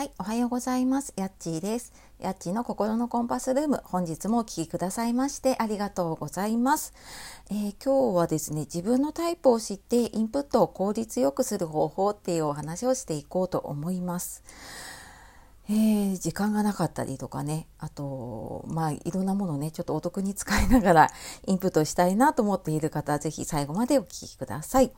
はい、おはようございます。やっちーです。やっちーの心のコンパスルーム、本日もお聴きくださいましてありがとうございます、えー、今日はですね、自分のタイプを知ってインプットを効率よくする方法っていうお話をしていこうと思います。えー、時間がなかったりとかねあとまあいろんなものねちょっとお得に使いながらインプットしたいなと思っている方は是非最後までお聴きください。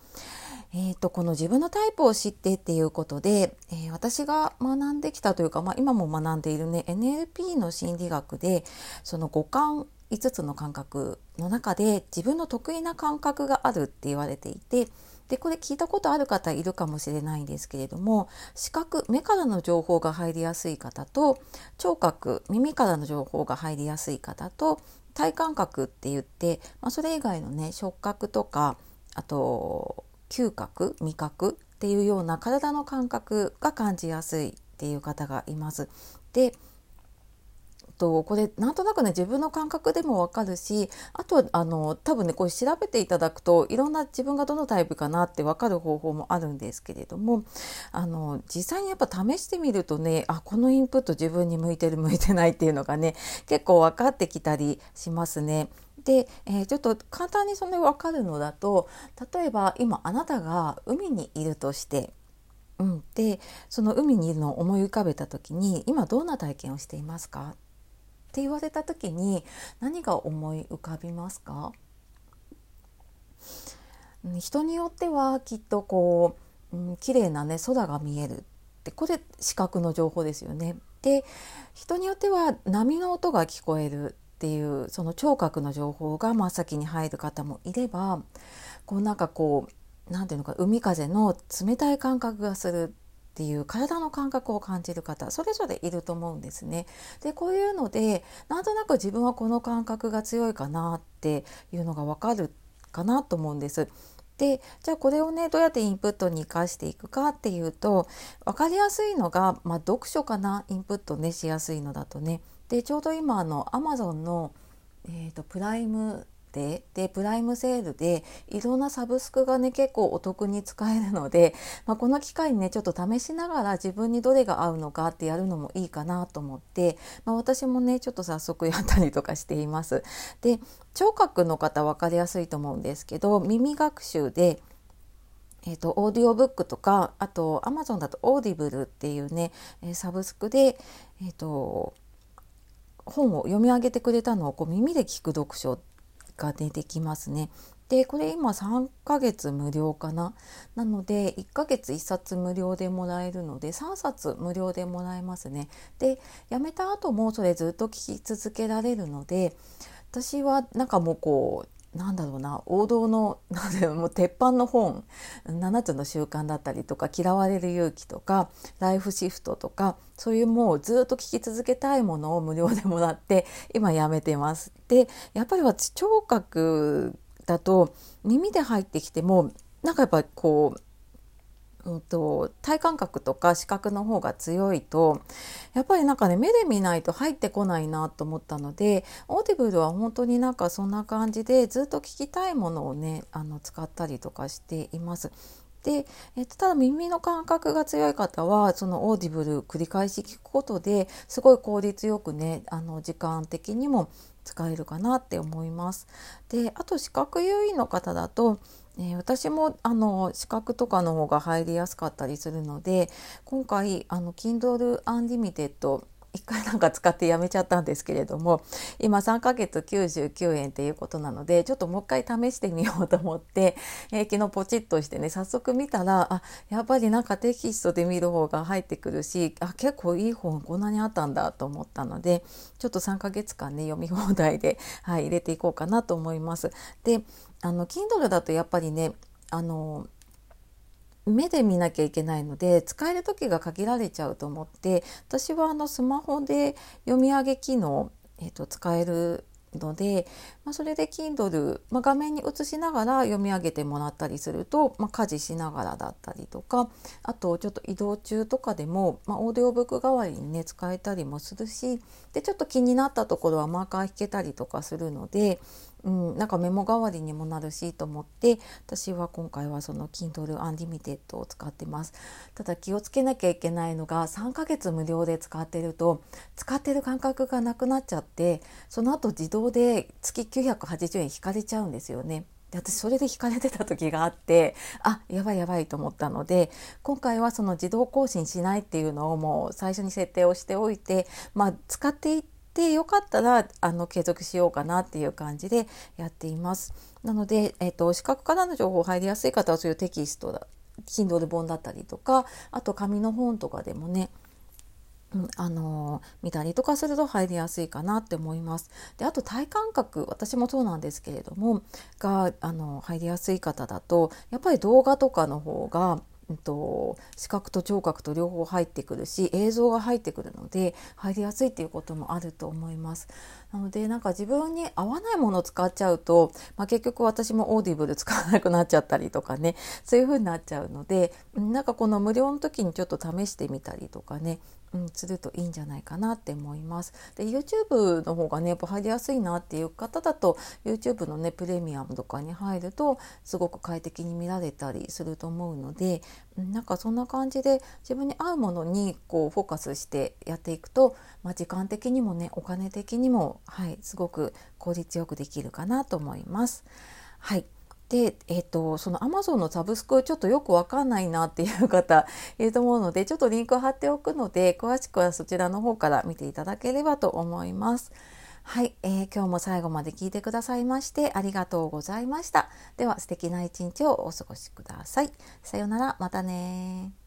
えーと、この自分のタイプを知ってっていうことで、えー、私が学んできたというか、まあ、今も学んでいるね NLP の心理学でその五感5つの感覚の中で自分の得意な感覚があるって言われていてでこれ聞いたことある方いるかもしれないんですけれども視覚目からの情報が入りやすい方と聴覚耳からの情報が入りやすい方と体感覚って言って、まあ、それ以外のね触覚とかあと嗅覚味覚っていうような体の感覚が感じやすいっていう方がいます。でとこれなんとなくね自分の感覚でもわかるしあとあの多分ねこれ調べていただくといろんな自分がどのタイプかなってわかる方法もあるんですけれどもあの実際にやっぱ試してみるとねあこのインプット自分に向いてる向いてないっていうのがね結構分かってきたりしますね。で、えー、ちょっと簡単にそれ分かるのだと例えば今あなたが海にいるとして、うん、でその海にいるのを思い浮かべた時に今どんな体験をしていますか？って言われた時に何が思い浮かびますか？人によってはきっとこう、うん、綺麗なね空が見えるってこれ視覚の情報ですよね。で人によっては波の音が聞こえるっていうその聴覚の情報が真っ先に入る方もいればこうなんかこう何ていうのか海風の冷たい感覚がするっていう体の感覚を感じる方それぞれいると思うんですね。でこういうのでなんとなく自分はこの感覚が強いかなっていうのがわかるかなと思うんです。でじゃあこれをねどうやってインプットに生かしていくかっていうと分かりやすいのが、まあ、読書かなインプットねしやすいのだとね。でちょうど今あの Amazon の、えーとプライムででプライムセールでいろんなサブスクがね結構お得に使えるので、まあ、この機会にねちょっと試しながら自分にどれが合うのかってやるのもいいかなと思って、まあ、私もねちょっと早速やったりとかしています。で聴覚の方分かりやすいと思うんですけど耳学習でえーと、オーディオブックとかあとアマゾンだとオーディブルっていうねサブスクで、えーと本を読み上げてくれたのをこう耳で聞く読書が出てきますね。でこれ今3ヶ月無料かな？なので1ヶ月1冊無料でもらえるので3冊無料でもらえますね。でやめた後もそれずっと聞き続けられるので私はなんかもうこうなんだろうな王道の なんだろうもう鉄板の本7つの習慣だったりとか嫌われる勇気とかライフシフトとかそういうもうずっと聞き続けたいものを無料でもらって今やめてます。でやっぱり私聴覚だと耳で入ってきてもなんかやっぱこううんと、体感覚とか視覚の方が強いとやっぱりなんかね目で見ないと入ってこないなと思ったのでオーディブルは本当になんかそんな感じでずっと聞きたいものをねあの使ったりとかしています。で、えっと、ただ耳の感覚が強い方はそのオーディブル繰り返し聞くことですごい効率よくねあの時間的にも使えるかなって思います。であと視覚優位の方だとえー、私もあの視覚とかの方が入りやすかったりするので今回あの Kindle Unlimited 一回なんか使ってやめちゃったんですけれども今3ヶ月99円っていうことなのでちょっともう一回試してみようと思って、えー、昨日ポチッとしてね早速見たらあやっぱりなんかテキストで見る方が入ってくるしあ結構いい本こんなにあったんだと思ったのでちょっと3ヶ月間ね読み放題で、はい、入れていこうかなと思います。であの Kindle だとやっぱりねあの目で見なきゃいけないので使える時が限られちゃうと思って私はあのスマホで読み上げ機能、えーと、使えるのでまあ、それで Kindle、まあ、画面に映しながら読み上げてもらったりすると、まあ、家事しながらだったりとかあとちょっと移動中とかでも、まあ、オーディオブック代わりにね使えたりもするしでちょっと気になったところはマーカー引けたりとかするので、うん、なんかメモ代わりにもなるしと思って私は今回はその Kindle Unlimited を使ってます。ただ気をつけなきゃいけないのが3ヶ月無料で使ってると使ってる感覚がなくなっちゃってその後自動で月980円引かれちゃうんですよね。で私それで引かれてた時があってあやばいやばいと思ったので今回はその自動更新しないっていうのをもう最初に設定をしておいて、まあ、使っていってよかったらあの継続しようかなっていう感じでやっています。なので、えーと、視覚からの情報入りやすい方はそういうテキストだ Kindle 本だったりとかあと紙の本とかでもね、あの、見たりとかすると入りやすいかなって思います。であと体感覚私もそうなんですけれどもが、あの、入りやすい方だとやっぱり動画とかの方がうんと、視覚と聴覚と両方入ってくるし映像が入ってくるので入りやすいっていうこともあると思います。なのでなんか自分に合わないものを使っちゃうと、まあ、結局私もオーディブル使わなくなっちゃったりとかねそういう風になっちゃうのでなんかこの無料の時にちょっと試してみたりとかねうん、するといいんじゃないかなって思います。で YouTube の方がねやっぱ入りやすいなっていう方だと YouTube のねプレミアムとかに入るとすごく快適に見られたりすると思うので、うん、なんかそんな感じで自分に合うものにこうフォーカスしてやっていくと、まあ、時間的にもねお金的にも、はい、すごく効率よくできるかなと思います。はいで、えーと、その Amazon のサブスクちょっとよくわかんないなっていう方 いると思うのでちょっとリンクを貼っておくので詳しくはそちらの方から見ていただければと思います。はい、えー、今日も最後まで聞いてくださいましてありがとうございました。では素敵な一日をお過ごしください。さようなら、またね